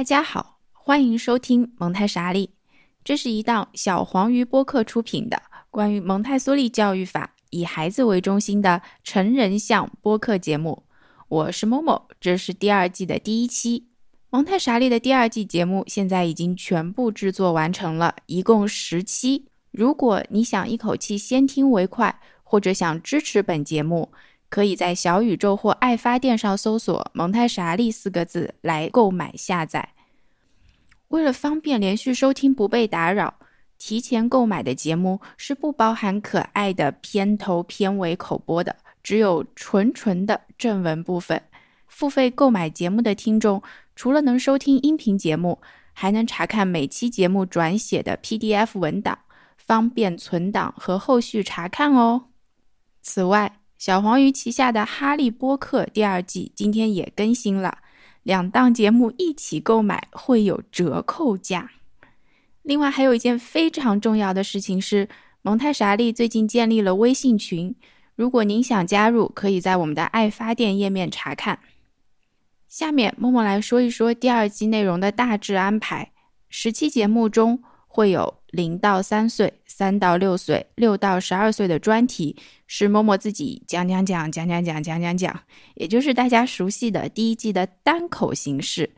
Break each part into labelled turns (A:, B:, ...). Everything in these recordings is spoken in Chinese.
A: 大家好，欢迎收听蒙太莎利。这是一档小黄鱼播客出品的关于蒙台梭利教育法、以孩子为中心的成人向播客节目。我是某某，这是第二季的第一期。蒙太莎利的第二季节目现在已经全部制作完成了，一共十期。如果你想一口气先听为快，或者想支持本节目，可以在小宇宙或爱发电上搜索“蒙太莎利”四个字来购买下载。为了方便连续收听不被打扰，提前购买的节目是不包含可爱的片头片尾口播的，只有纯纯的正文部分。付费购买节目的听众，除了能收听音频节目，还能查看每期节目转写的 PDF 文档，方便存档和后续查看哦。此外，小黄鱼旗下的《哈利波特》第二季今天也更新了。两档节目一起购买会有折扣价。另外，还有一件非常重要的事情是，蒙太莎利最近建立了微信群。如果您想加入，可以在我们的爱发电页面查看。下面，默默来说一说第二季内容的大致安排。十期节目中会有。零到三岁、三到六岁、六到十二岁的专题是默默自己讲讲讲讲讲讲讲讲讲，也就是大家熟悉的第一季的单口形式。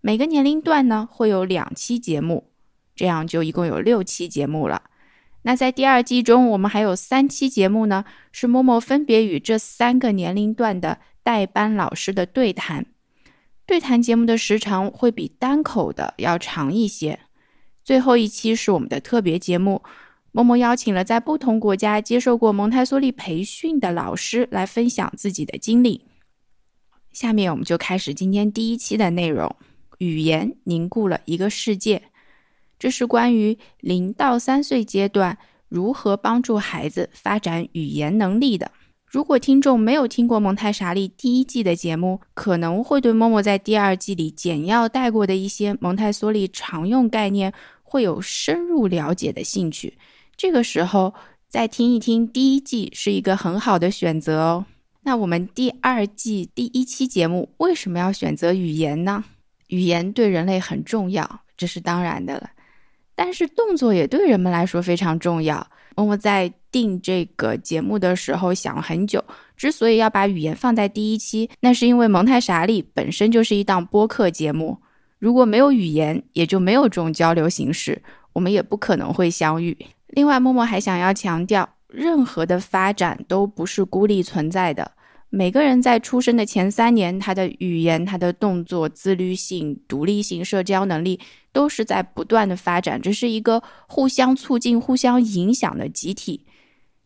A: 每个年龄段呢会有两期节目，这样就一共有六期节目了。那在第二季中，我们还有三期节目呢，是默默分别与这三个年龄段的代班老师的对谈。对谈节目的时长会比单口的要长一些。最后一期是我们的特别节目，默默邀请了在不同国家接受过蒙台梭利培训的老师来分享自己的经历。下面我们就开始今天第一期的内容：语言凝固了一个世界。这是关于零到三岁阶段如何帮助孩子发展语言能力的。如果听众没有听过蒙台莎利第一季的节目，可能会对默默在第二季里简要带过的一些蒙台梭利常用概念。会有深入了解的兴趣，这个时候再听一听第一季是一个很好的选择哦。那我们第二季第一期节目为什么要选择语言呢？语言对人类很重要，这是当然的了。但是动作也对人们来说非常重要。默默在定这个节目的时候想了很久，之所以要把语言放在第一期，那是因为蒙太莎利本身就是一档播客节目。如果没有语言，也就没有这种交流形式，我们也不可能会相遇。另外，默默还想要强调，任何的发展都不是孤立存在的。每个人在出生的前三年，他的语言、他的动作、自律性、独立性、社交能力都是在不断的发展，这是一个互相促进、互相影响的集体。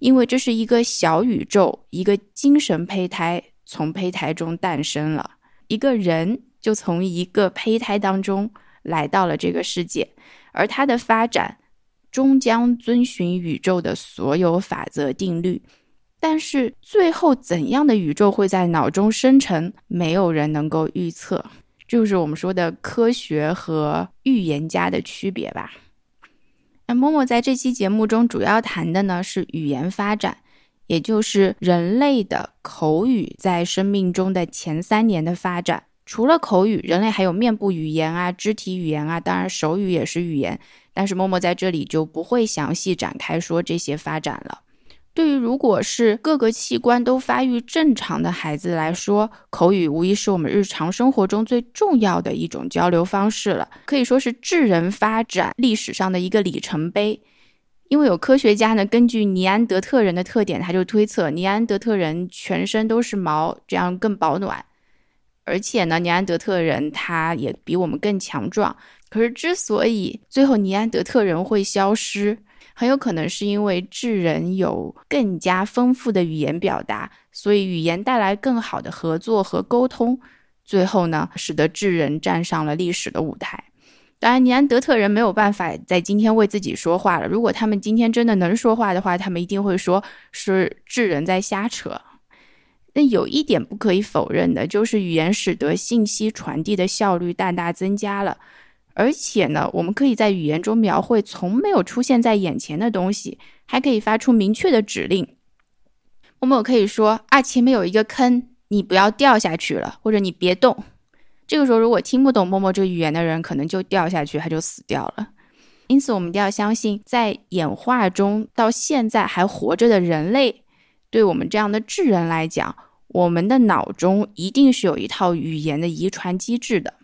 A: 因为这是一个小宇宙，一个精神胚胎从胚胎中诞生了一个人。就从一个胚胎当中来到了这个世界，而它的发展终将遵循宇宙的所有法则定律。但是最后怎样的宇宙会在脑中生成，没有人能够预测。就是我们说的科学和预言家的区别吧。那默默在这期节目中主要谈的呢是语言发展，也就是人类的口语在生命中的前三年的发展。除了口语，人类还有面部语言啊、肢体语言啊，当然手语也是语言。但是默默在这里就不会详细展开说这些发展了。对于如果是各个器官都发育正常的孩子来说，口语无疑是我们日常生活中最重要的一种交流方式了，可以说是智人发展历史上的一个里程碑。因为有科学家呢，根据尼安德特人的特点，他就推测尼安德特人全身都是毛，这样更保暖。而且呢，尼安德特人他也比我们更强壮。可是，之所以最后尼安德特人会消失，很有可能是因为智人有更加丰富的语言表达，所以语言带来更好的合作和沟通，最后呢，使得智人站上了历史的舞台。当然，尼安德特人没有办法在今天为自己说话了。如果他们今天真的能说话的话，他们一定会说是智人在瞎扯。但有一点不可以否认的，就是语言使得信息传递的效率大大增加了。而且呢，我们可以在语言中描绘从没有出现在眼前的东西，还可以发出明确的指令。我们可以说啊，前面有一个坑，你不要掉下去了，或者你别动。这个时候，如果听不懂默默这个语言的人，可能就掉下去，他就死掉了。因此，我们一定要相信，在演化中到现在还活着的人类，对我们这样的智人来讲，我们的脑中一定是有一套语言的遗传机制的。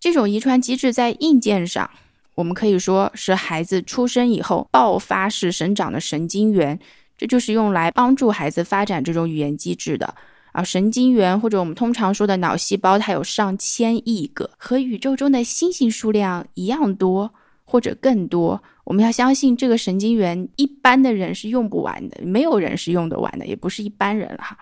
A: 这种遗传机制在硬件上，我们可以说是孩子出生以后爆发式生长的神经元，这就是用来帮助孩子发展这种语言机制的。啊神经元或者我们通常说的脑细胞，它有上千亿个，和宇宙中的星星数量一样多或者更多。我们要相信这个神经元，一般的人是用不完的，没有人是用得完的，也不是一般人了哈。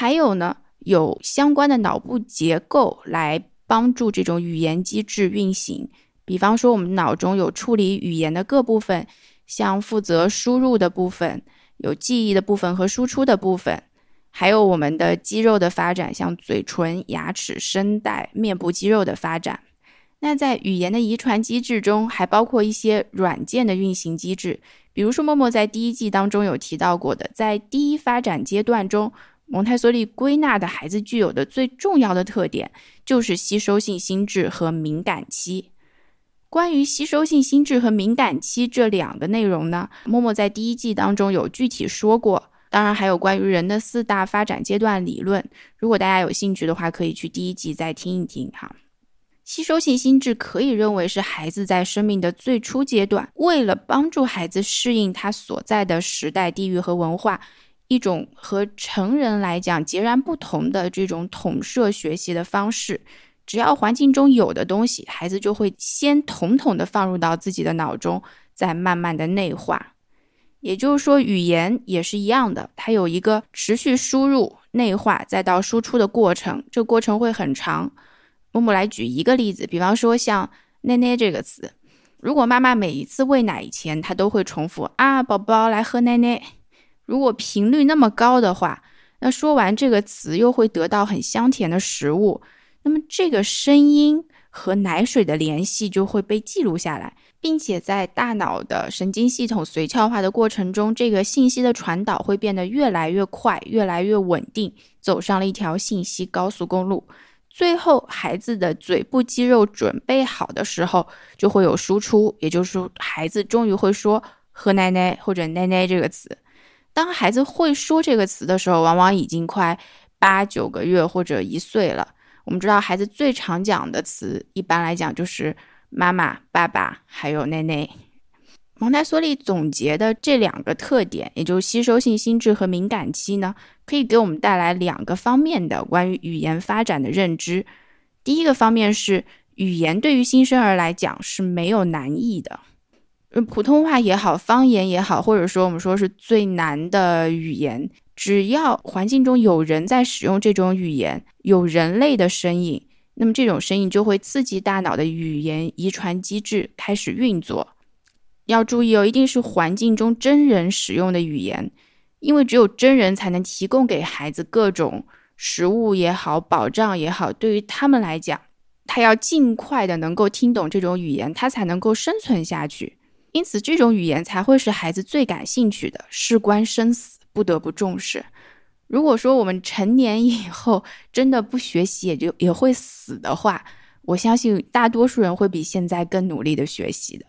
A: 还有呢，有相关的脑部结构来帮助这种语言机制运行。比方说，我们脑中有处理语言的各部分，像负责输入的部分，有记忆的部分和输出的部分。还有我们的肌肉的发展，像嘴唇、牙齿、声带、面部肌肉的发展。那在语言的遗传机制中，还包括一些软件的运行机制。比如说，默默在第一季当中有提到过的，在第一发展阶段中，蒙台梭利归纳的孩子具有的最重要的特点，就是吸收性心智和敏感期。关于吸收性心智和敏感期这两个内容呢，默默在第一季当中有具体说过。当然，还有关于人的四大发展阶段理论。如果大家有兴趣的话，可以去第一集再听一听哈。吸收性心智可以认为是孩子在生命的最初阶段，为了帮助孩子适应他所在的时代、地域和文化，一种和成人来讲截然不同的这种统摄学习的方式。只要环境中有的东西，孩子就会先统统的放入到自己的脑中，再慢慢的内化。也就是说，语言也是一样的，它有一个持续输入、内化再到输出的过程，这过程会很长。我们来举一个例子，比方说像“奶奶”这个词，如果妈妈每一次喂奶以前，她都会重复“啊，宝宝来喝奶奶”，如果频率那么高的话，那说完这个词又会得到很香甜的食物，那么这个声音和奶水的联系就会被记录下来。并且在大脑的神经系统髓鞘化的过程中，这个信息的传导会变得越来越快，越来越稳定，走上了一条信息高速公路。最后，孩子的嘴部肌肉准备好的时候，就会有输出，也就是说，孩子终于会说“喝奶奶”或者“奶奶”这个词。当孩子会说这个词的时候，往往已经快八九个月或者一岁了。我们知道，孩子最常讲的词，一般来讲就是。妈妈、爸爸还有奶奶，蒙台梭利总结的这两个特点，也就是吸收性心智和敏感期呢，可以给我们带来两个方面的关于语言发展的认知。第一个方面是，语言对于新生儿来讲是没有难易的，普通话也好，方言也好，或者说我们说是最难的语言，只要环境中有人在使用这种语言，有人类的身影。那么这种声音就会刺激大脑的语言遗传机制开始运作。要注意哦，一定是环境中真人使用的语言，因为只有真人才能提供给孩子各种食物也好、保障也好。对于他们来讲，他要尽快的能够听懂这种语言，他才能够生存下去。因此，这种语言才会是孩子最感兴趣的，事关生死，不得不重视。如果说我们成年以后真的不学习，也就也会死的话，我相信大多数人会比现在更努力的学习的。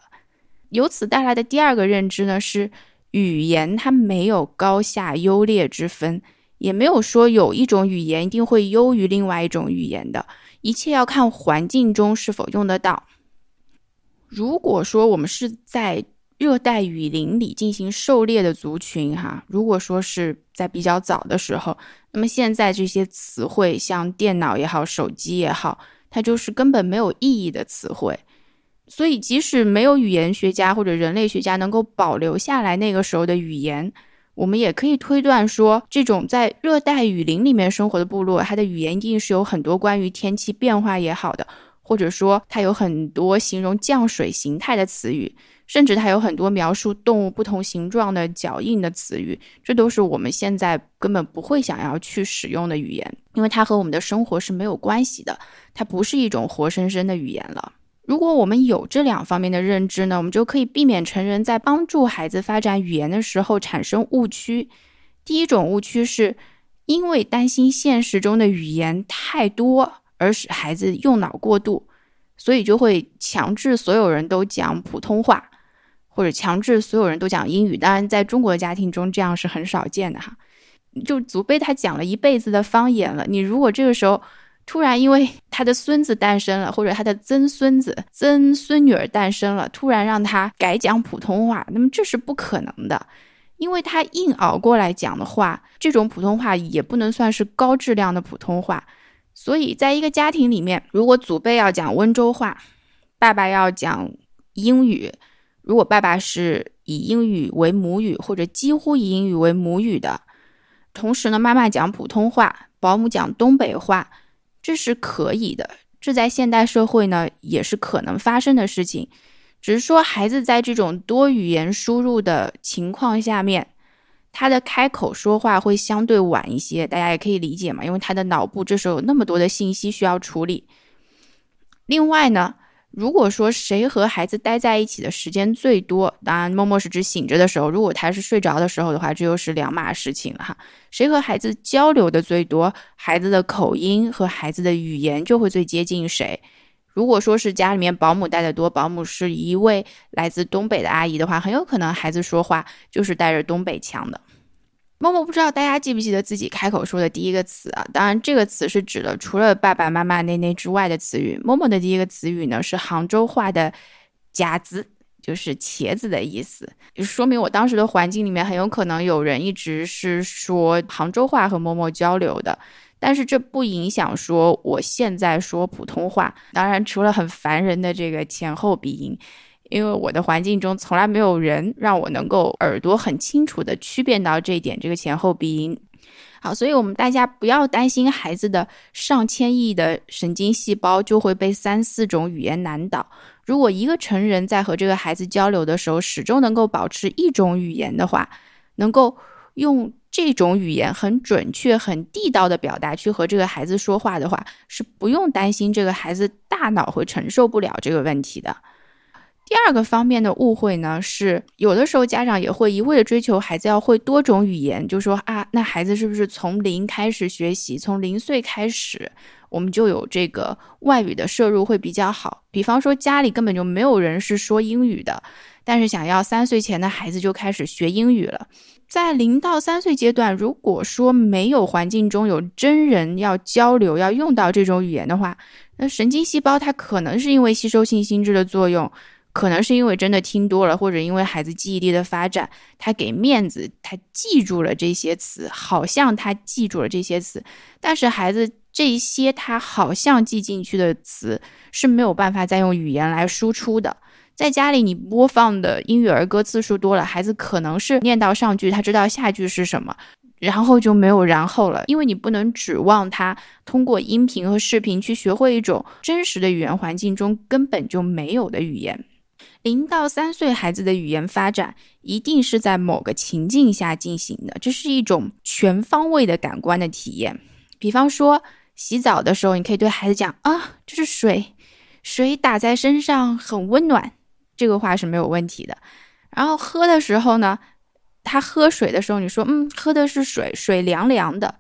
A: 由此带来的第二个认知呢，是语言它没有高下优劣之分，也没有说有一种语言一定会优于另外一种语言的，一切要看环境中是否用得到。如果说我们是在热带雨林里进行狩猎的族群，哈，如果说是在比较早的时候，那么现在这些词汇，像电脑也好，手机也好，它就是根本没有意义的词汇。所以，即使没有语言学家或者人类学家能够保留下来那个时候的语言，我们也可以推断说，这种在热带雨林里面生活的部落，它的语言一定是有很多关于天气变化也好的，或者说它有很多形容降水形态的词语。甚至它有很多描述动物不同形状的脚印的词语，这都是我们现在根本不会想要去使用的语言，因为它和我们的生活是没有关系的，它不是一种活生生的语言了。如果我们有这两方面的认知呢，我们就可以避免成人在帮助孩子发展语言的时候产生误区。第一种误区是因为担心现实中的语言太多，而使孩子用脑过度，所以就会强制所有人都讲普通话，或者强制所有人都讲英语。当然，在中国的家庭中，这样是很少见的哈。就祖辈他讲了一辈子的方言了，你如果这个时候突然因为他的孙子诞生了，或者他的曾孙子、曾孙女儿诞生了，突然让他改讲普通话，那么这是不可能的。因为他硬熬过来讲的话，这种普通话也不能算是高质量的普通话。所以，在一个家庭里面，如果祖辈要讲温州话，爸爸要讲英语，如果爸爸是以英语为母语，或者几乎以英语为母语的，同时呢，妈妈讲普通话，保姆讲东北话，这是可以的。这在现代社会呢，也是可能发生的事情。只是说，孩子在这种多语言输入的情况下面，他的开口说话会相对晚一些，大家也可以理解嘛，因为他的脑部这时候有那么多的信息需要处理。另外呢，如果说谁和孩子待在一起的时间最多，当然默默是指醒着的时候，如果他是睡着的时候的话，这又是两码事情了哈。谁和孩子交流的最多，孩子的口音和孩子的语言就会最接近谁。如果说是家里面保姆带的多，保姆是一位来自东北的阿姨的话，很有可能孩子说话就是带着东北腔的。默默不知道大家记不记得自己开口说的第一个词啊？当然，这个词是指的除了爸爸妈妈那那之外的词语。默默的第一个词语呢是杭州话的“夹子”，就是茄子的意思，就说明我当时的环境里面很有可能有人一直是说杭州话和默默交流的。但是这不影响说我现在说普通话，当然除了很烦人的这个前后鼻音，因为我的环境中从来没有人让我能够耳朵很清楚的区辨到这一点，这个前后鼻音。好，所以我们大家不要担心孩子的上千亿的神经细胞就会被三四种语言难倒。如果一个成人在和这个孩子交流的时候，始终能够保持一种语言的话，能够用。这种语言很准确、很地道的表达，去和这个孩子说话的话，是不用担心这个孩子大脑会承受不了这个问题的。第二个方面的误会呢，是有的时候家长也会一味的追求孩子要会多种语言，就说啊，那孩子是不是从零开始学习，从零岁开始，我们就有这个外语的摄入会比较好？比方说家里根本就没有人是说英语的，但是想要三岁前的孩子就开始学英语了。在零到三岁阶段，如果说没有环境中有真人要交流、要用到这种语言的话，那神经细胞它可能是因为吸收性心智的作用，可能是因为真的听多了，或者因为孩子记忆力的发展，他给面子，他记住了这些词，好像他记住了这些词，但是孩子这些他好像记进去的词是没有办法再用语言来输出的。在家里，你播放的英语儿歌次数多了，孩子可能是念到上句，他知道下句是什么，然后就没有然后了。因为你不能指望他通过音频和视频去学会一种真实的语言环境中根本就没有的语言。零到三岁孩子的语言发展一定是在某个情境下进行的，这是一种全方位的感官的体验。比方说，洗澡的时候，你可以对孩子讲啊，这是水，水打在身上很温暖。这个话是没有问题的，然后喝的时候呢，他喝水的时候，你说，嗯，喝的是水，水凉凉的，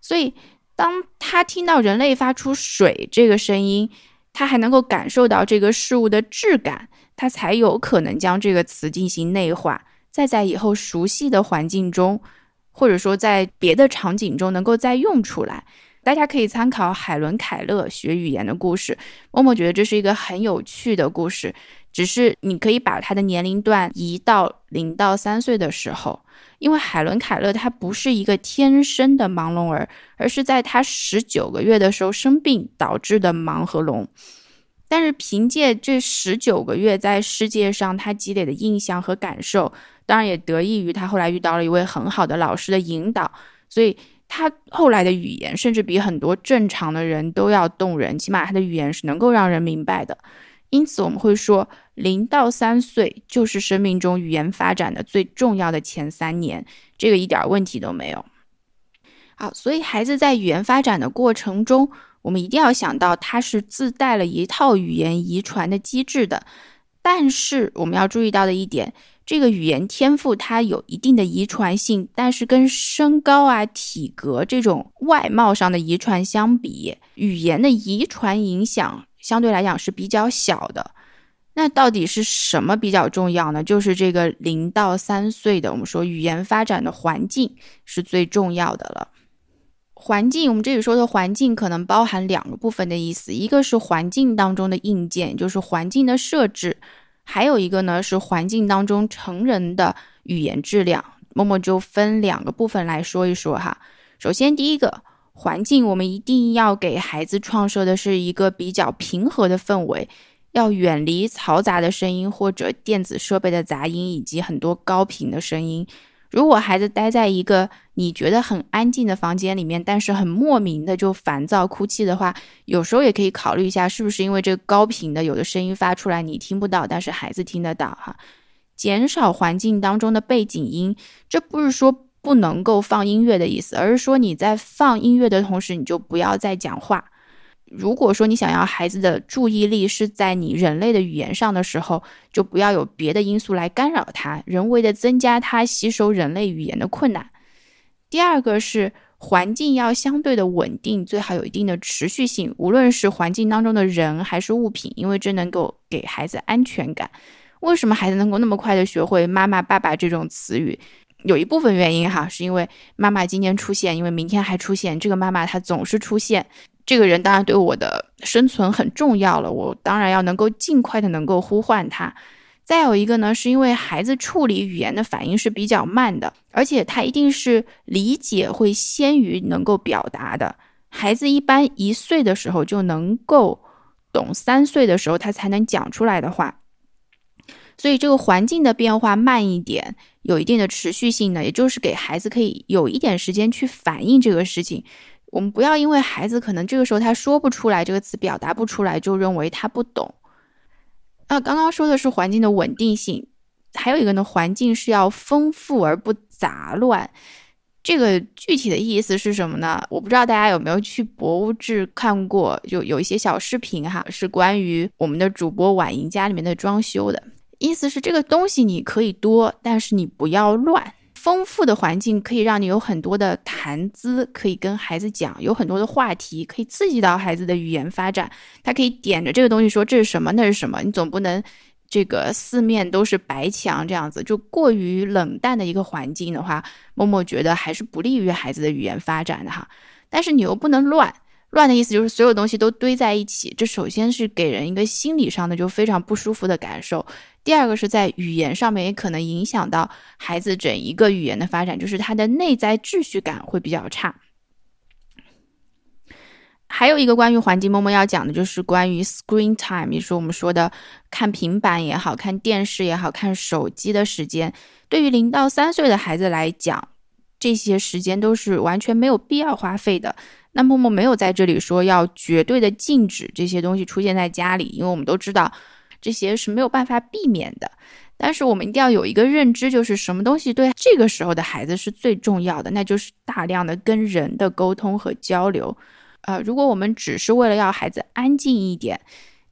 A: 所以当他听到人类发出水这个声音，他还能够感受到这个事物的质感，他才有可能将这个词进行内化，再在以后熟悉的环境中，或者说在别的场景中能够再用出来。大家可以参考海伦·凯勒学语言的故事，默默觉得这是一个很有趣的故事。只是你可以把他的年龄段移到零到三岁的时候，因为海伦·凯勒他不是一个天生的盲聋儿，而是在他十九个月的时候生病导致的盲和聋。但是凭借这十九个月在世界上他积累的印象和感受，当然也得益于他后来遇到了一位很好的老师的引导，所以他后来的语言甚至比很多正常的人都要动人，起码他的语言是能够让人明白的。因此，我们会说，零到三岁就是生命中语言发展的最重要的前三年，这个一点问题都没有。好，所以孩子在语言发展的过程中，我们一定要想到，他是自带了一套语言遗传的机制的。但是，我们要注意到的一点，这个语言天赋它有一定的遗传性，但是跟身高啊、体格这种外貌上的遗传相比，语言的遗传影响相对来讲是比较小的。那到底是什么比较重要呢？就是这个零到三岁的，我们说语言发展的环境是最重要的了。环境，我们这里说的环境可能包含两个部分的意思，一个是环境当中的硬件，就是环境的设置。还有一个呢，是环境当中成人的语言质量。默默就分两个部分来说一说哈。首先，第一个环境，我们一定要给孩子创设的是一个比较平和的氛围，要远离嘈杂的声音或者电子设备的杂音以及很多高频的声音。如果孩子待在一个你觉得很安静的房间里面，但是很莫名的就烦躁哭泣的话，有时候也可以考虑一下，是不是因为这个高频的有的声音发出来你听不到，但是孩子听得到哈。减少环境当中的背景音，这不是说不能够放音乐的意思，而是说你在放音乐的同时，你就不要再讲话。如果说你想要孩子的注意力是在你人类的语言上的时候，就不要有别的因素来干扰他，人为的增加他吸收人类语言的困难。第二个是环境要相对的稳定，最好有一定的持续性，无论是环境当中的人还是物品，因为这能够给孩子安全感。为什么孩子能够那么快的学会妈妈、爸爸这种词语？有一部分原因哈，是因为妈妈今天出现，因为明天还出现，这个妈妈她总是出现。这个人当然对我的生存很重要了，我当然要能够尽快的能够呼唤他。再有一个呢，是因为孩子处理语言的反应是比较慢的，而且他一定是理解会先于能够表达的。孩子一般一岁的时候就能够懂，三岁的时候他才能讲出来的话。所以这个环境的变化慢一点，有一定的持续性呢，也就是给孩子可以有一点时间去反映这个事情。我们不要因为孩子可能这个时候他说不出来这个词，表达不出来，就认为他不懂。那刚刚说的是环境的稳定性，还有一个呢，环境是要丰富而不杂乱。这个具体的意思是什么呢？我不知道大家有没有去博物志看过，就有一些小视频哈，是关于我们的主播婉莹家里面的装修的。意思是这个东西你可以多，但是你不要乱。丰富的环境可以让你有很多的谈资，可以跟孩子讲，有很多的话题可以刺激到孩子的语言发展。他可以点着这个东西说这是什么，那是什么。你总不能这个四面都是白墙这样子，就过于冷淡的一个环境的话，默默觉得还是不利于孩子的语言发展的哈。但是你又不能乱。乱的意思就是所有东西都堆在一起，这首先是给人一个心理上的就非常不舒服的感受。第二个是在语言上面也可能影响到孩子整一个语言的发展，就是他的内在秩序感会比较差。还有一个关于环境，默默要讲的就是关于 screen time，也就是我们说的看平板也好看电视也好看手机的时间。对于零到三岁的孩子来讲，这些时间都是完全没有必要花费的。那默默没有在这里说要绝对的禁止这些东西出现在家里，因为我们都知道这些是没有办法避免的。但是我们一定要有一个认知，就是什么东西对这个时候的孩子是最重要的，那就是大量的跟人的沟通和交流。呃，如果我们只是为了要孩子安静一点，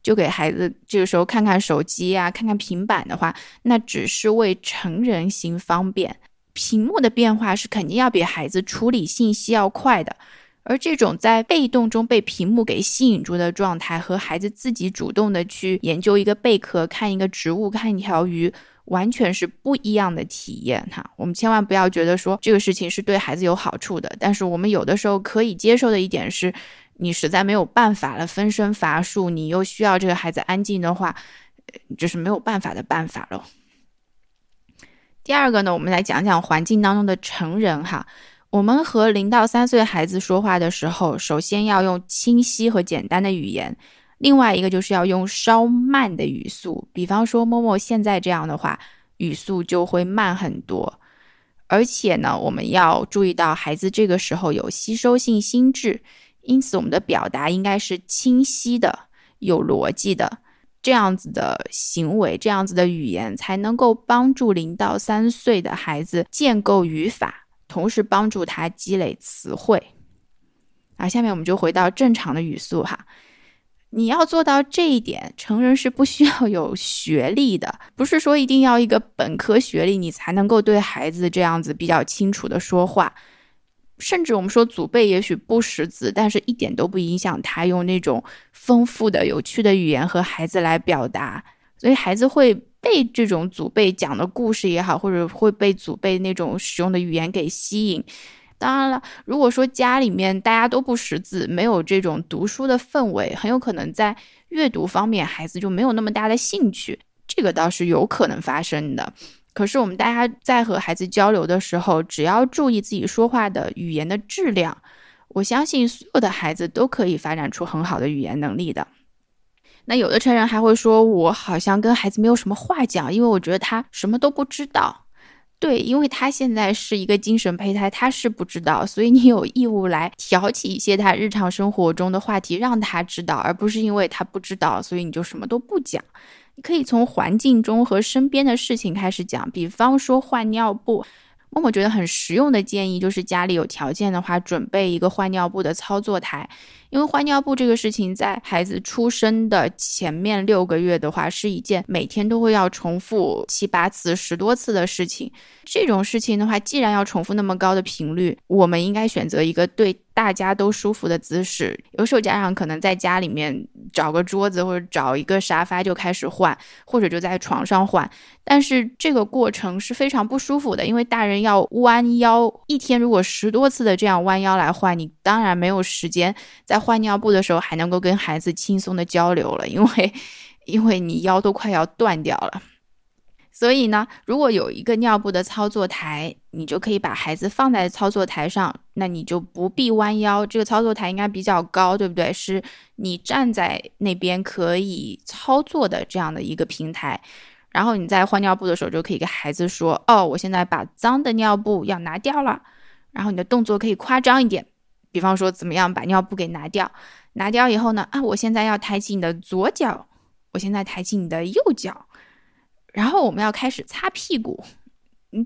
A: 就给孩子这个时候看看手机呀、看看平板的话，那只是为成人行方便。屏幕的变化是肯定要比孩子处理信息要快的。而这种在被动中被屏幕给吸引住的状态，和孩子自己主动的去研究一个贝壳、看一个植物、看一条鱼，完全是不一样的体验哈。我们千万不要觉得说这个事情是对孩子有好处的，但是我们有的时候可以接受的一点是，你实在没有办法了，分身乏术，你又需要这个孩子安静的话，这是没有办法的办法了。第二个呢，我们来讲讲环境当中的成人哈。我们和零到三岁孩子说话的时候，首先要用清晰和简单的语言，另外一个就是要用稍慢的语速。比方说，默默现在这样的话，语速就会慢很多。而且呢，我们要注意到孩子这个时候有吸收性心智，因此我们的表达应该是清晰的、有逻辑的，这样子的行为、这样子的语言，才能够帮助零到三岁的孩子建构语法。同时帮助他积累词汇，啊，下面我们就回到正常的语速哈。你要做到这一点，成人是不需要有学历的，不是说一定要一个本科学历你才能够对孩子这样子比较清楚的说话。甚至我们说祖辈也许不识字，但是一点都不影响他用那种丰富的、有趣的语言和孩子来表达。所以孩子会被这种祖辈讲的故事也好，或者会被祖辈那种使用的语言给吸引。当然了，如果说家里面大家都不识字，没有这种读书的氛围，很有可能在阅读方面孩子就没有那么大的兴趣，这个倒是有可能发生的。可是我们大家在和孩子交流的时候，只要注意自己说话的语言的质量，我相信所有的孩子都可以发展出很好的语言能力的。那有的成人还会说，我好像跟孩子没有什么话讲，因为我觉得他什么都不知道。对，因为他现在是一个精神胚胎，他是不知道，所以你有义务来挑起一些他日常生活中的话题，让他知道，而不是因为他不知道，所以你就什么都不讲。你可以从环境中和身边的事情开始讲，比方说换尿布。默默觉得很实用的建议就是，家里有条件的话，准备一个换尿布的操作台。因为换尿布这个事情，在孩子出生的前面六个月的话，是一件每天都会要重复七八次、十多次的事情。这种事情的话，既然要重复那么高的频率，我们应该选择一个对大家都舒服的姿势。有时候家长可能在家里面找个桌子或者找一个沙发就开始换，或者就在床上换。但是这个过程是非常不舒服的，因为大人要弯腰，一天如果十多次的这样弯腰来换，你当然没有时间在换尿布的时候还能够跟孩子轻松的交流了，因为因为你腰都快要断掉了。所以呢，如果有一个尿布的操作台，你就可以把孩子放在操作台上，那你就不必弯腰。这个操作台应该比较高，对不对？是你站在那边可以操作的这样的一个平台。然后你在换尿布的时候，就可以跟孩子说：“哦，我现在把脏的尿布要拿掉了。”然后你的动作可以夸张一点，比方说怎么样把尿布给拿掉？拿掉以后呢？啊，我现在要抬起你的左脚，我现在抬起你的右脚，然后我们要开始擦屁股。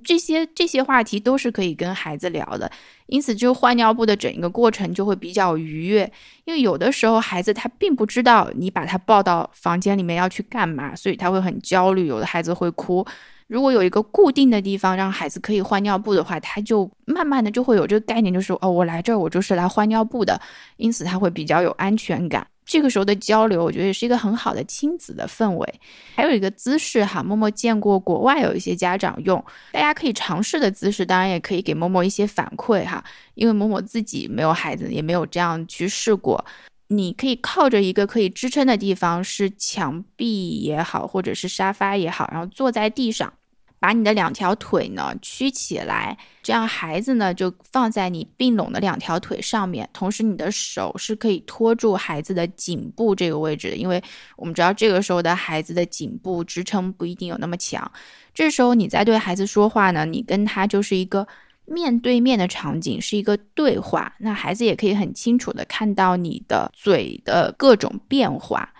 A: 这些这些话题都是可以跟孩子聊的，因此就换尿布的整一个过程就会比较愉悦。因为有的时候孩子他并不知道你把他抱到房间里面要去干嘛，所以他会很焦虑，有的孩子会哭。如果有一个固定的地方让孩子可以换尿布的话，他就慢慢的就会有这个概念，就是哦，我来这儿我就是来换尿布的，因此他会比较有安全感。这个时候的交流，我觉得也是一个很好的亲子的氛围。还有一个姿势哈，默默见过国外有一些家长用，大家可以尝试的姿势，当然也可以给默默一些反馈哈。因为默默自己没有孩子，也没有这样去试过。你可以靠着一个可以支撑的地方，是墙壁也好，或者是沙发也好，然后坐在地上。把你的两条腿呢曲起来，这样孩子呢就放在你并拢的两条腿上面，同时你的手是可以托住孩子的颈部这个位置的，因为我们知道这个时候的孩子的颈部支撑不一定有那么强。这时候你在对孩子说话呢，你跟他就是一个面对面的场景，是一个对话，那孩子也可以很清楚的看到你的嘴的各种变化。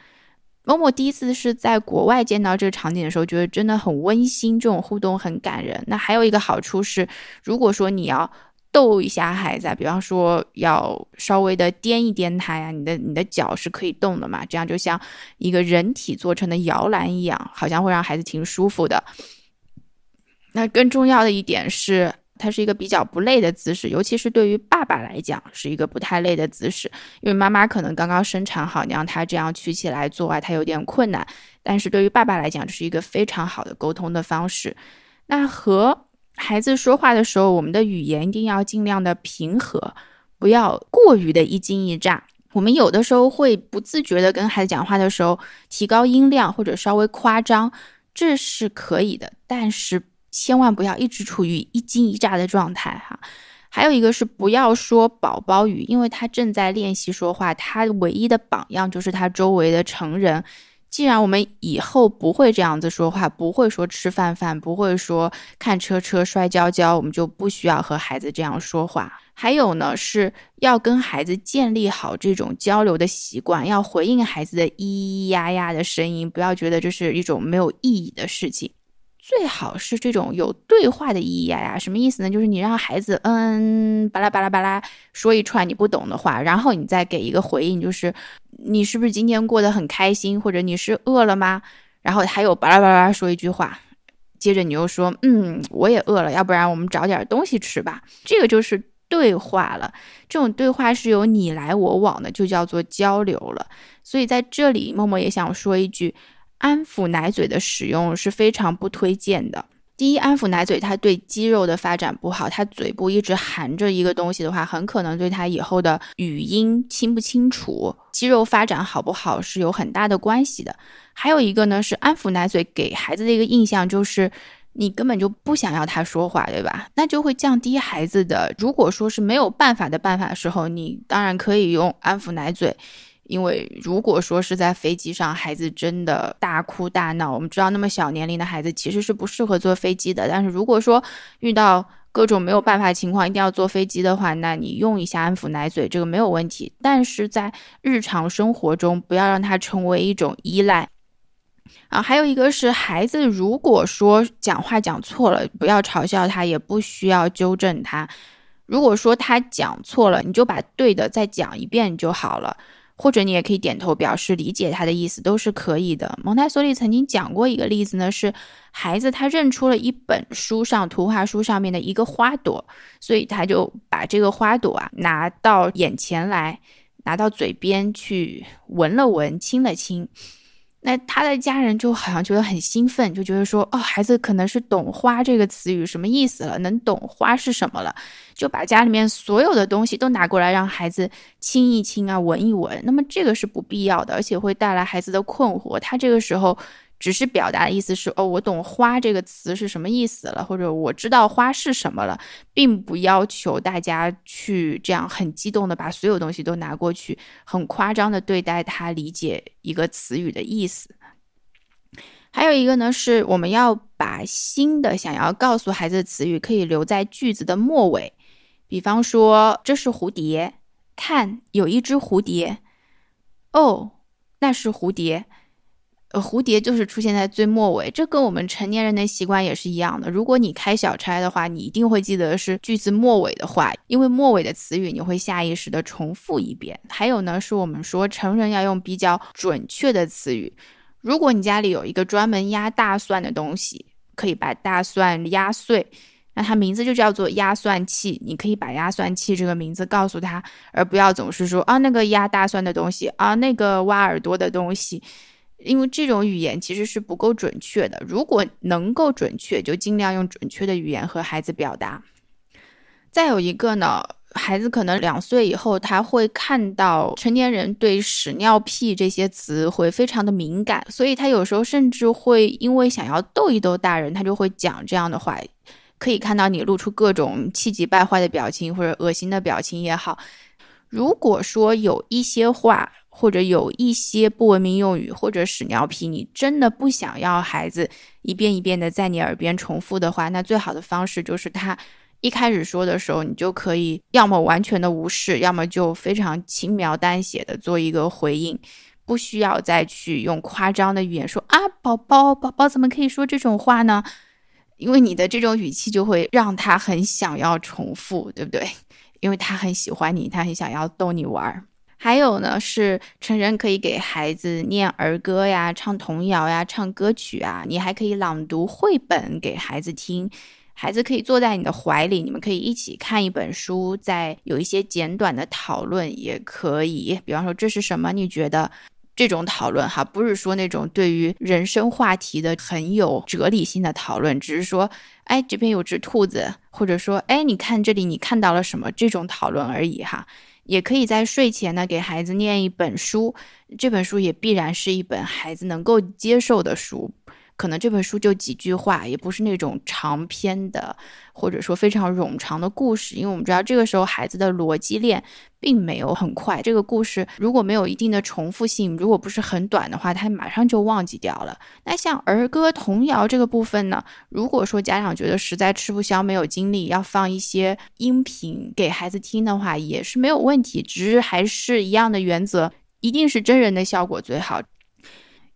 A: 某某第一次是在国外见到这个场景的时候，觉得真的很温馨，这种互动很感人。那还有一个好处是，如果说你要逗一下孩子，比方说要稍微的颠一颠他呀，你的你的脚是可以动的嘛，这样就像一个人体做成的摇篮一样，好像会让孩子挺舒服的。那更重要的一点是。它是一个比较不累的姿势，尤其是对于爸爸来讲，是一个不太累的姿势。因为妈妈可能刚刚生产好，你让他这样举起来做啊，他有点困难。但是对于爸爸来讲，这是一个非常好的沟通的方式。那和孩子说话的时候，我们的语言一定要尽量的平和，不要过于的一惊一乍。我们有的时候会不自觉的跟孩子讲话的时候提高音量或者稍微夸张，这是可以的，但是。千万不要一直处于一惊一乍的状态哈，还有一个是不要说宝宝语，因为他正在练习说话，他唯一的榜样就是他周围的成人。既然我们以后不会这样子说话，不会说吃饭饭，不会说看车车摔跤跤，我们就不需要和孩子这样说话。还有呢，是要跟孩子建立好这种交流的习惯，要回应孩子的咿咿呀呀的声音，不要觉得这是一种没有意义的事情。最好是这种有对话的意义呀呀，什么意思呢？就是你让孩子嗯巴拉巴拉巴拉说一串你不懂的话，然后你再给一个回应，就是你是不是今天过得很开心，或者你是饿了吗？然后还有巴拉巴拉说一句话，接着你又说嗯我也饿了，要不然我们找点东西吃吧。这个就是对话了，这种对话是由你来我往的，就叫做交流了。所以在这里，默默也想说一句。安抚奶嘴的使用是非常不推荐的。第一，安抚奶嘴它对肌肉的发展不好，它嘴部一直含着一个东西的话，很可能对它以后的语音清不清楚、肌肉发展好不好是有很大的关系的。还有一个呢，是安抚奶嘴给孩子的一个印象就是你根本就不想要他说话，对吧？那就会降低孩子的。如果说是没有办法的办法的时候，你当然可以用安抚奶嘴。因为如果说是在飞机上，孩子真的大哭大闹，我们知道那么小年龄的孩子其实是不适合坐飞机的。但是如果说遇到各种没有办法情况，一定要坐飞机的话，那你用一下安抚奶嘴，这个没有问题。但是在日常生活中，不要让它成为一种依赖啊。还有一个是，孩子如果说讲话讲错了，不要嘲笑他，也不需要纠正他。如果说他讲错了，你就把对的再讲一遍就好了。或者你也可以点头表示理解他的意思，都是可以的。蒙台梭利曾经讲过一个例子呢，是孩子他认出了一本书上图画书上面的一个花朵，所以他就把这个花朵啊拿到眼前来，拿到嘴边去闻了闻，亲了亲。那他的家人就好像觉得很兴奋，就觉得说，哦，孩子可能是懂“花”这个词语什么意思了，能懂花是什么了，就把家里面所有的东西都拿过来让孩子亲一亲啊，闻一闻。那么这个是不必要的，而且会带来孩子的困惑。他这个时候。只是表达的意思是哦，我懂“花”这个词是什么意思了，或者我知道花是什么了，并不要求大家去这样很激动的把所有东西都拿过去，很夸张的对待他理解一个词语的意思。还有一个呢，是我们要把新的想要告诉孩子的词语可以留在句子的末尾，比方说这是蝴蝶，看有一只蝴蝶，哦，那是蝴蝶。呃，蝴蝶就是出现在最末尾，这跟我们成年人的习惯也是一样的。如果你开小差的话，你一定会记得是句子末尾的话，因为末尾的词语你会下意识的重复一遍。还有呢，是我们说成人要用比较准确的词语。如果你家里有一个专门压大蒜的东西，可以把大蒜压碎，那它名字就叫做压蒜器。你可以把压蒜器这个名字告诉他，而不要总是说啊那个压大蒜的东西啊那个挖耳朵的东西。因为这种语言其实是不够准确的。如果能够准确，就尽量用准确的语言和孩子表达。再有一个呢，孩子可能两岁以后，他会看到成年人对屎尿屁这些词会非常的敏感，所以他有时候甚至会因为想要逗一逗大人，他就会讲这样的话。可以看到你露出各种气急败坏的表情或者恶心的表情也好。如果说有一些话。或者有一些不文明用语，或者屎尿屁，你真的不想要孩子一遍一遍的在你耳边重复的话，那最好的方式就是他一开始说的时候，你就可以要么完全的无视，要么就非常轻描淡写的做一个回应，不需要再去用夸张的语言说啊，宝宝，宝宝怎么可以说这种话呢？因为你的这种语气就会让他很想要重复，对不对？因为他很喜欢你，他很想要逗你玩儿。还有呢，是成人可以给孩子念儿歌呀、唱童谣呀、唱歌曲啊。你还可以朗读绘本给孩子听，孩子可以坐在你的怀里，你们可以一起看一本书，再有一些简短的讨论也可以。比方说这是什么？你觉得这种讨论哈，不是说那种对于人生话题的很有哲理性的讨论，只是说，哎，这边有只兔子，或者说，哎，你看这里你看到了什么？这种讨论而已哈。也可以在睡前呢给孩子念一本书，这本书也必然是一本孩子能够接受的书。可能这本书就几句话，也不是那种长篇的，或者说非常冗长的故事。因为我们知道，这个时候孩子的逻辑链并没有很快。这个故事如果没有一定的重复性，如果不是很短的话，他马上就忘记掉了。那像儿歌、童谣这个部分呢？如果说家长觉得实在吃不消、没有精力，要放一些音频给孩子听的话，也是没有问题。只是还是一样的原则，一定是真人的效果最好。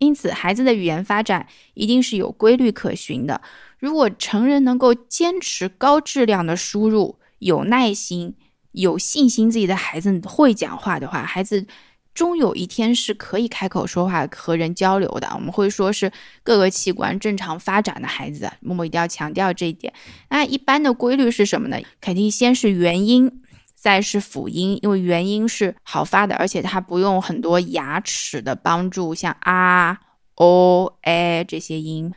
A: 因此，孩子的语言发展一定是有规律可循的。如果成人能够坚持高质量的输入，有耐心、有信心，自己的孩子会讲话的话，孩子。终有一天是可以开口说话和人交流的。我们会说是各个器官正常发展的孩子，默默一定要强调这一点。那一般的规律是什么呢？肯定先是元音，再是辅音，因为元音是好发的，而且它不用很多牙齿的帮助，像啊、哦、哎这些音。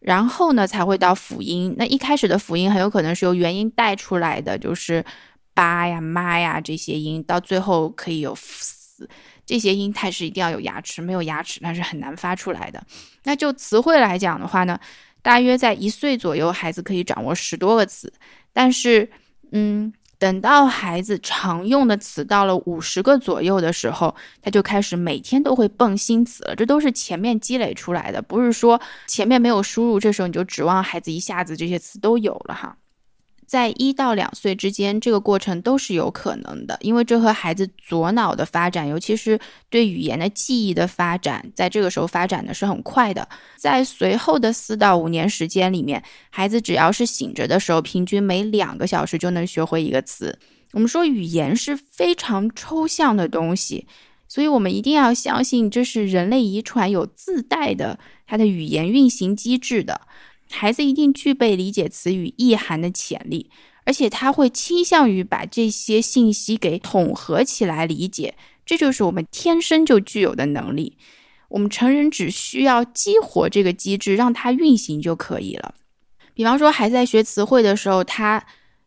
A: 然后呢，才会到辅音。那一开始的辅音很有可能是由元音带出来的，就是爸呀、妈呀这些音，到最后可以有。这些音它是一定要有牙齿，没有牙齿那是很难发出来的。那就词汇来讲的话呢，大约在一岁左右，孩子可以掌握十多个词。但是，嗯，等到孩子常用的词到了五十个左右的时候，他就开始每天都会蹦新词了。这都是前面积累出来的，不是说前面没有输入，这时候你就指望孩子一下子这些词都有了哈。在一到两岁之间，这个过程都是有可能的，因为这和孩子左脑的发展，尤其是对语言的记忆的发展，在这个时候发展的是很快的。在随后的四到五年时间里面，孩子只要是醒着的时候，平均每两个小时就能学会一个词。我们说语言是非常抽象的东西，所以我们一定要相信这是人类遗传有自带的它的语言运行机制的。孩子一定具备理解词语意涵的潜力，而且他会倾向于把这些信息给统合起来理解，这就是我们天生就具有的能力。我们成人只需要激活这个机制，让它运行就可以了。比方说，孩子在学词汇的时候，他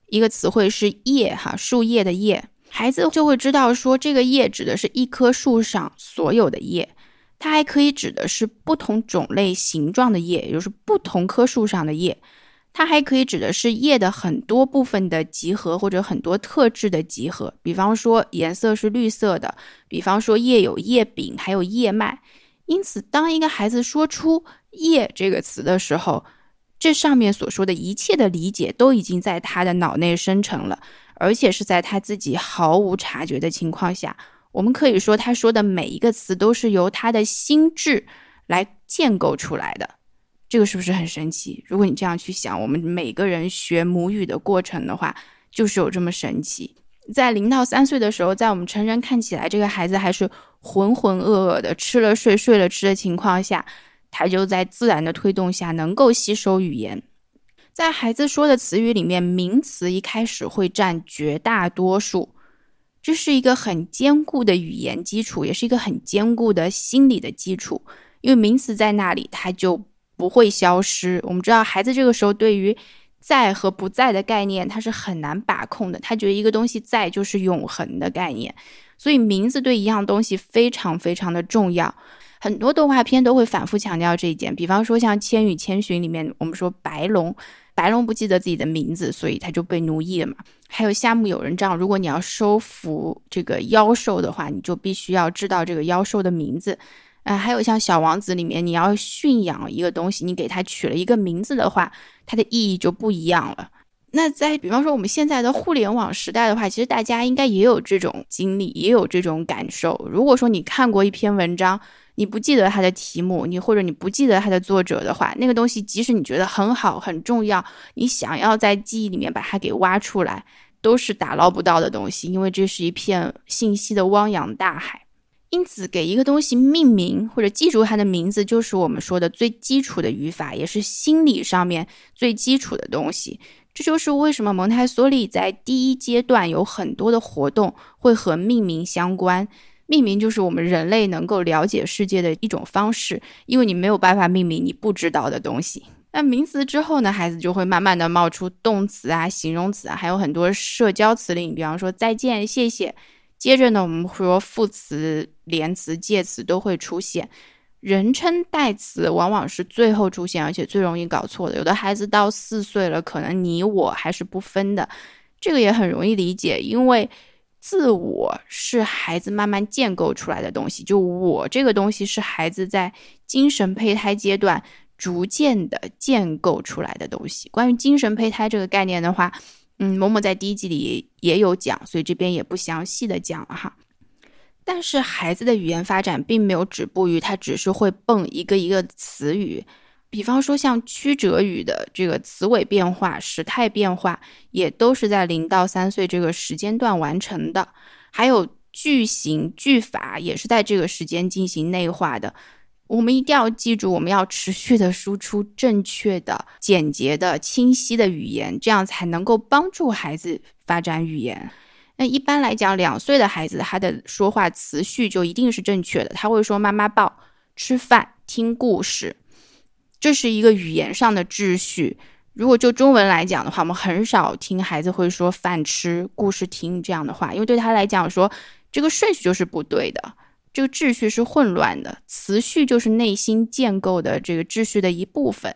A: 一个词汇是叶，哈，树叶的叶，孩子就会知道说这个叶指的是一棵树上所有的叶。它还可以指的是不同种类、形状的叶，也就是不同棵树上的叶。它还可以指的是叶的很多部分的集合，或者很多特质的集合。比方说，颜色是绿色的；比方说，叶有叶柄，还有叶脉。因此，当一个孩子说出“叶”这个词的时候，这上面所说的一切的理解都已经在他的脑内生成了，而且是在他自己毫无察觉的情况下。我们可以说，他说的每一个词都是由他的心智来建构出来的，这个是不是很神奇？如果你这样去想，我们每个人学母语的过程的话，就是有这么神奇。在零到三岁的时候，在我们成人看起来，这个孩子还是浑浑噩噩的，吃了睡，睡了吃的情况下，他就在自然的推动下能够吸收语言。在孩子说的词语里面，名词一开始会占绝大多数。这是一个很坚固的语言基础，也是一个很坚固的心理的基础。因为名词在那里，它就不会消失。我们知道，孩子这个时候对于在和不在的概念，他是很难把控的。他觉得一个东西在就是永恒的概念，所以名字对一样东西非常非常的重要。很多动画片都会反复强调这一点，比方说像《千与千寻》里面，我们说白龙。白龙不记得自己的名字，所以他就被奴役了嘛。还有夏目友人帐，如果你要收服这个妖兽的话，你就必须要知道这个妖兽的名字。啊，还有像小王子里面，你要驯养一个东西，你给它取了一个名字的话，它的意义就不一样了。那在比方说我们现在的互联网时代的话，其实大家应该也有这种经历，也有这种感受。如果说你看过一篇文章，你不记得它的题目，你或者你不记得它的作者的话，那个东西即使你觉得很好很重要，你想要在记忆里面把它给挖出来，都是打捞不到的东西，因为这是一片信息的汪洋大海。因此，给一个东西命名或者记住它的名字，就是我们说的最基础的语法，也是心理上面最基础的东西。这就是为什么蒙台梭利在第一阶段有很多的活动会和命名相关。命名就是我们人类能够了解世界的一种方式，因为你没有办法命名你不知道的东西。那名词之后呢，孩子就会慢慢的冒出动词啊、形容词啊，还有很多社交词令，比方说再见、谢谢。接着呢，我们说副词、连词、介词都会出现。人称代词往往是最后出现，而且最容易搞错的。有的孩子到四岁了，可能你我还是不分的，这个也很容易理解，因为。自我是孩子慢慢建构出来的东西，就我这个东西是孩子在精神胚胎阶段逐渐的建构出来的东西。关于精神胚胎这个概念的话，嗯，某某在第一集里也有讲，所以这边也不详细的讲了哈。但是孩子的语言发展并没有止步于他只是会蹦一个一个词语，比方说像曲折语的这个词尾变化、时态变化，也都是在零到三岁这个时间段完成的。还有句型句法也是在这个时间进行内化的。我们一定要记住，我们要持续的输出正确的、简洁的、清晰的语言，这样才能够帮助孩子发展语言。那一般来讲，两岁的孩子他的说话词序就一定是正确的，他会说“妈妈抱”“吃饭”“听故事”，这是一个语言上的秩序。如果就中文来讲的话，我们很少听孩子会说“饭吃”“故事听”这样的话，因为对他来讲说这个顺序就是不对的，这个秩序是混乱的，词序就是内心建构的这个秩序的一部分。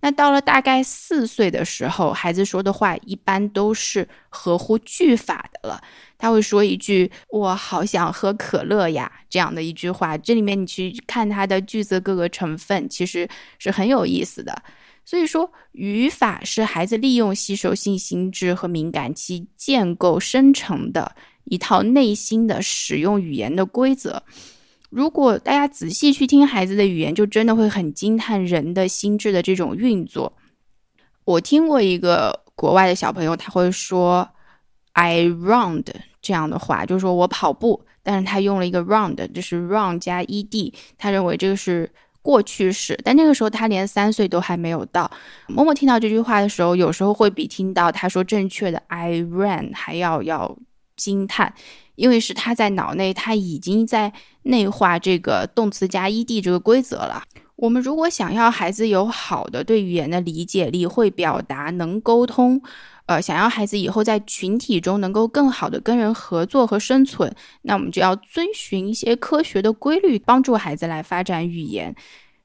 A: 那到了大概四岁的时候，孩子说的话一般都是合乎句法的了。他会说一句“我好想喝可乐呀”这样的一句话。这里面你去看他的句子各个成分，其实是很有意思的。所以说，语法是孩子利用吸收性心智和敏感期建构生成的一套内心的使用语言的规则。如果大家仔细去听孩子的语言，就真的会很惊叹人的心智的这种运作。我听过一个国外的小朋友，他会说 "I run" 这样的话，就是说我跑步，但是他用了一个 run，就是 run 加 ed，他认为这个是过去式。但那个时候他连三岁都还没有到。默默听到这句话的时候，有时候会比听到他说正确的 "I ran" 还要要惊叹。因为是他在脑内，他已经在内化这个动词加 ed 这个规则了。我们如果想要孩子有好的对语言的理解力，会表达，能沟通，呃，想要孩子以后在群体中能够更好的跟人合作和生存，那我们就要遵循一些科学的规律，帮助孩子来发展语言，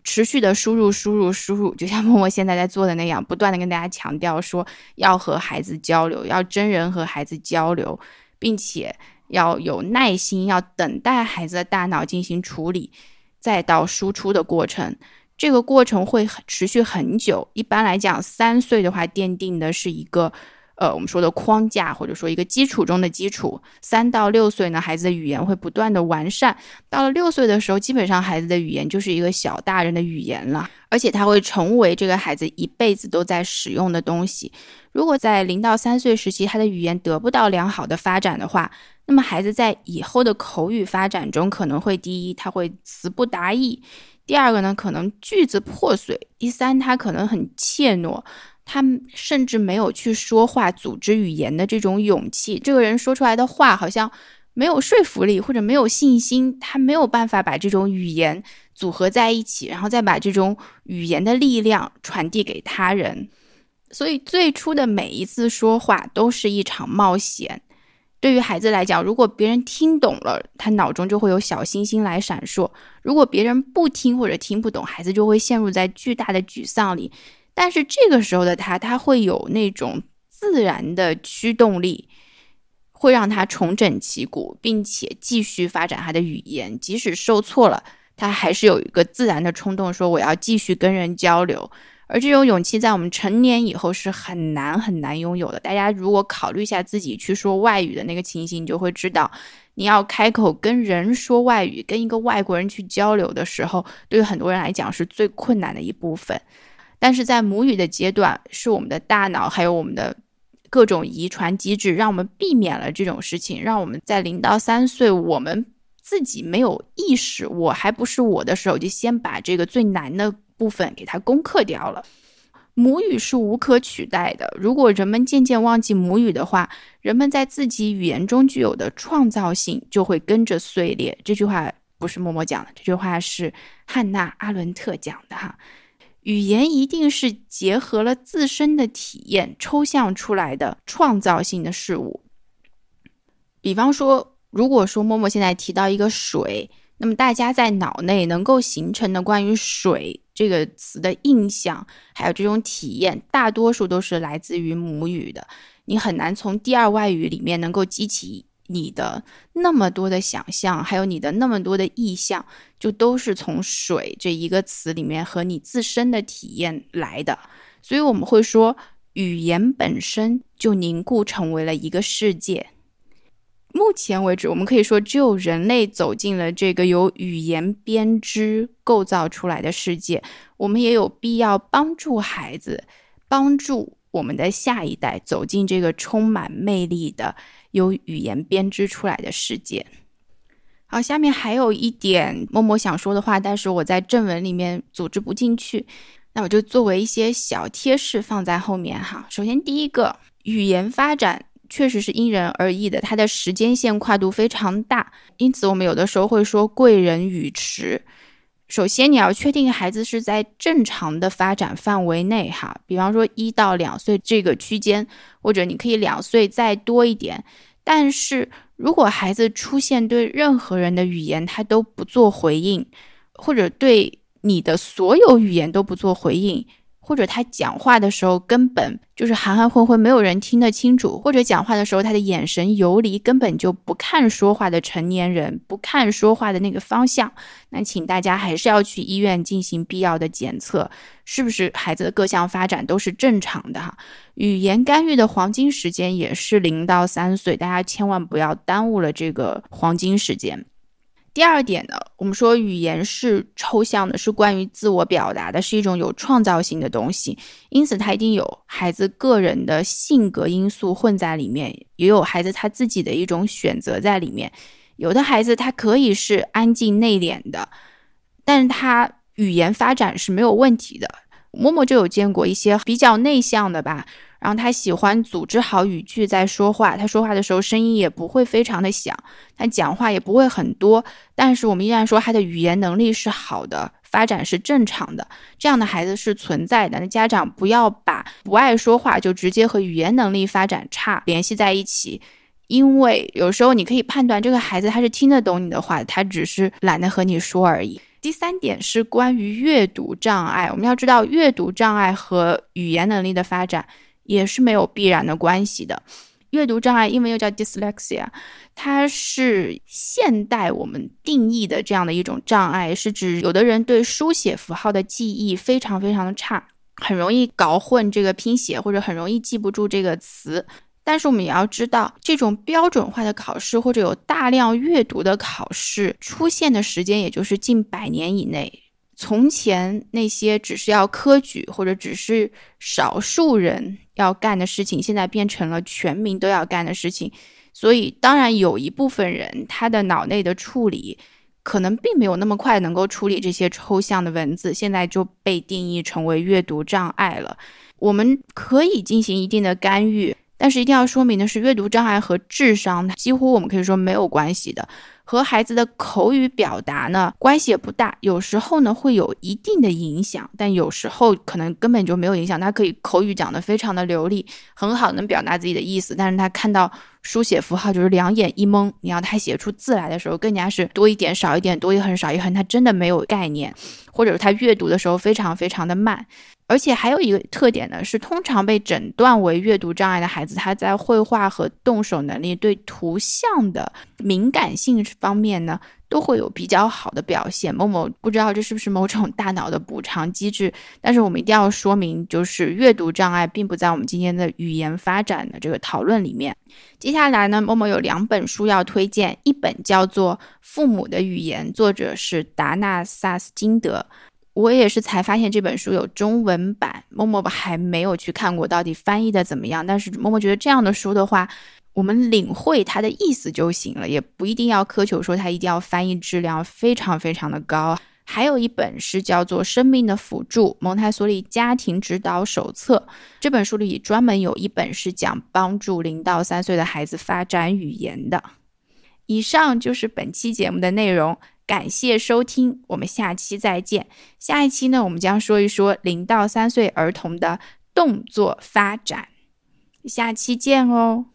A: 持续的输入、输入、输入，就像默默现在在做的那样，不断的跟大家强调说要和孩子交流，要真人和孩子交流，并且。要有耐心，要等待孩子的大脑进行处理，再到输出的过程。这个过程会持续很久。一般来讲，三岁的话，奠定的是一个。呃，我们说的框架或者说一个基础中的基础，三到六岁呢，孩子的语言会不断的完善。到了六岁的时候，基本上孩子的语言就是一个小大人的语言了，而且它会成为这个孩子一辈子都在使用的东西。如果在零到三岁时期，他的语言得不到良好的发展的话，那么孩子在以后的口语发展中可能会第一，他会词不达意；第二个呢，可能句子破碎；第三，他可能很怯懦。他甚至没有去说话、组织语言的这种勇气。这个人说出来的话好像没有说服力，或者没有信心。他没有办法把这种语言组合在一起，然后再把这种语言的力量传递给他人。所以，最初的每一次说话都是一场冒险。对于孩子来讲，如果别人听懂了，他脑中就会有小星星来闪烁；如果别人不听或者听不懂，孩子就会陷入在巨大的沮丧里。但是这个时候的他，他会有那种自然的驱动力，会让他重整旗鼓，并且继续发展他的语言。即使受挫了，他还是有一个自然的冲动，说我要继续跟人交流。而这种勇气在我们成年以后是很难很难拥有的。大家如果考虑一下自己去说外语的那个情形，你就会知道，你要开口跟人说外语，跟一个外国人去交流的时候，对于很多人来讲是最困难的一部分。但是在母语的阶段，是我们的大脑还有我们的各种遗传机制，让我们避免了这种事情，让我们在零到三岁，我们自己没有意识，我还不是我的时候，就先把这个最难的部分给它攻克掉了。母语是无可取代的，如果人们渐渐忘记母语的话，人们在自己语言中具有的创造性就会跟着碎裂。这句话不是默默讲的，这句话是汉娜·阿伦特讲的哈。语言一定是结合了自身的体验抽象出来的创造性的事物。比方说，如果说默默现在提到一个水，那么大家在脑内能够形成的关于水这个词的印象，还有这种体验，大多数都是来自于母语的。你很难从第二外语里面能够激起。你的那么多的想象，还有你的那么多的意象，就都是从“水”这一个词里面和你自身的体验来的。所以我们会说，语言本身就凝固成为了一个世界。目前为止，我们可以说，只有人类走进了这个由语言编织构造出来的世界。我们也有必要帮助孩子，帮助我们的下一代走进这个充满魅力的由语言编织出来的世界。好，下面还有一点默默想说的话，但是我在正文里面组织不进去，那我就作为一些小贴士放在后面哈。首先，第一个，语言发展。确实是因人而异的，它的时间线跨度非常大，因此我们有的时候会说贵人语迟。首先，你要确定孩子是在正常的发展范围内，哈，比方说一到两岁这个区间，或者你可以两岁再多一点。但是如果孩子出现对任何人的语言他都不做回应，或者对你的所有语言都不做回应，或者他讲话的时候根本就是含含混混，没有人听得清楚；或者讲话的时候他的眼神游离，根本就不看说话的成年人，不看说话的那个方向。那请大家还是要去医院进行必要的检测，是不是孩子的各项发展都是正常的哈？语言干预的黄金时间也是零到三岁，大家千万不要耽误了这个黄金时间。第二点呢，我们说语言是抽象的，是关于自我表达的，是一种有创造性的东西，因此它一定有孩子个人的性格因素混在里面，也有孩子他自己的一种选择在里面。有的孩子他可以是安静内敛的，但是他语言发展是没有问题的。默默就有见过一些比较内向的吧。然后他喜欢组织好语句再说话，他说话的时候声音也不会非常的响，他讲话也不会很多，但是我们依然说他的语言能力是好的，发展是正常的，这样的孩子是存在的。那家长不要把不爱说话就直接和语言能力发展差联系在一起，因为有时候你可以判断这个孩子他是听得懂你的话，他只是懒得和你说而已。第三点是关于阅读障碍，我们要知道阅读障碍和语言能力的发展。也是没有必然的关系的。阅读障碍英文又叫 dyslexia，它是现代我们定义的这样的一种障碍，是指有的人对书写符号的记忆非常非常的差，很容易搞混这个拼写，或者很容易记不住这个词。但是我们也要知道，这种标准化的考试或者有大量阅读的考试出现的时间，也就是近百年以内。从前那些只是要科举或者只是少数人要干的事情，现在变成了全民都要干的事情。所以，当然有一部分人他的脑内的处理可能并没有那么快能够处理这些抽象的文字，现在就被定义成为阅读障碍了。我们可以进行一定的干预，但是一定要说明的是，阅读障碍和智商几乎我们可以说没有关系的。和孩子的口语表达呢关系也不大，有时候呢会有一定的影响，但有时候可能根本就没有影响。他可以口语讲得非常的流利，很好能表达自己的意思，但是他看到书写符号就是两眼一蒙。你要他写出字来的时候，更加是多一点少一点，多一横少一横，他真的没有概念，或者他阅读的时候非常非常的慢。而且还有一个特点呢，是通常被诊断为阅读障碍的孩子，他在绘画和动手能力、对图像的敏感性方面呢，都会有比较好的表现。某某不知道这是不是某种大脑的补偿机制，但是我们一定要说明，就是阅读障碍并不在我们今天的语言发展的这个讨论里面。接下来呢，某某有两本书要推荐，一本叫做《父母的语言》，作者是达纳萨斯金德。我也是才发现这本书有中文版，默默还没有去看过，到底翻译的怎么样？但是默默觉得这样的书的话，我们领会它的意思就行了，也不一定要苛求说它一定要翻译质量非常非常的高。还有一本是叫做《生命的辅助：蒙台梭利家庭指导手册》，这本书里专门有一本是讲帮助零到三岁的孩子发展语言的。以上就是本期节目的内容。感谢收听，我们下期再见。下一期呢，我们将说一说零到三岁儿童的动作发展。下期见哦。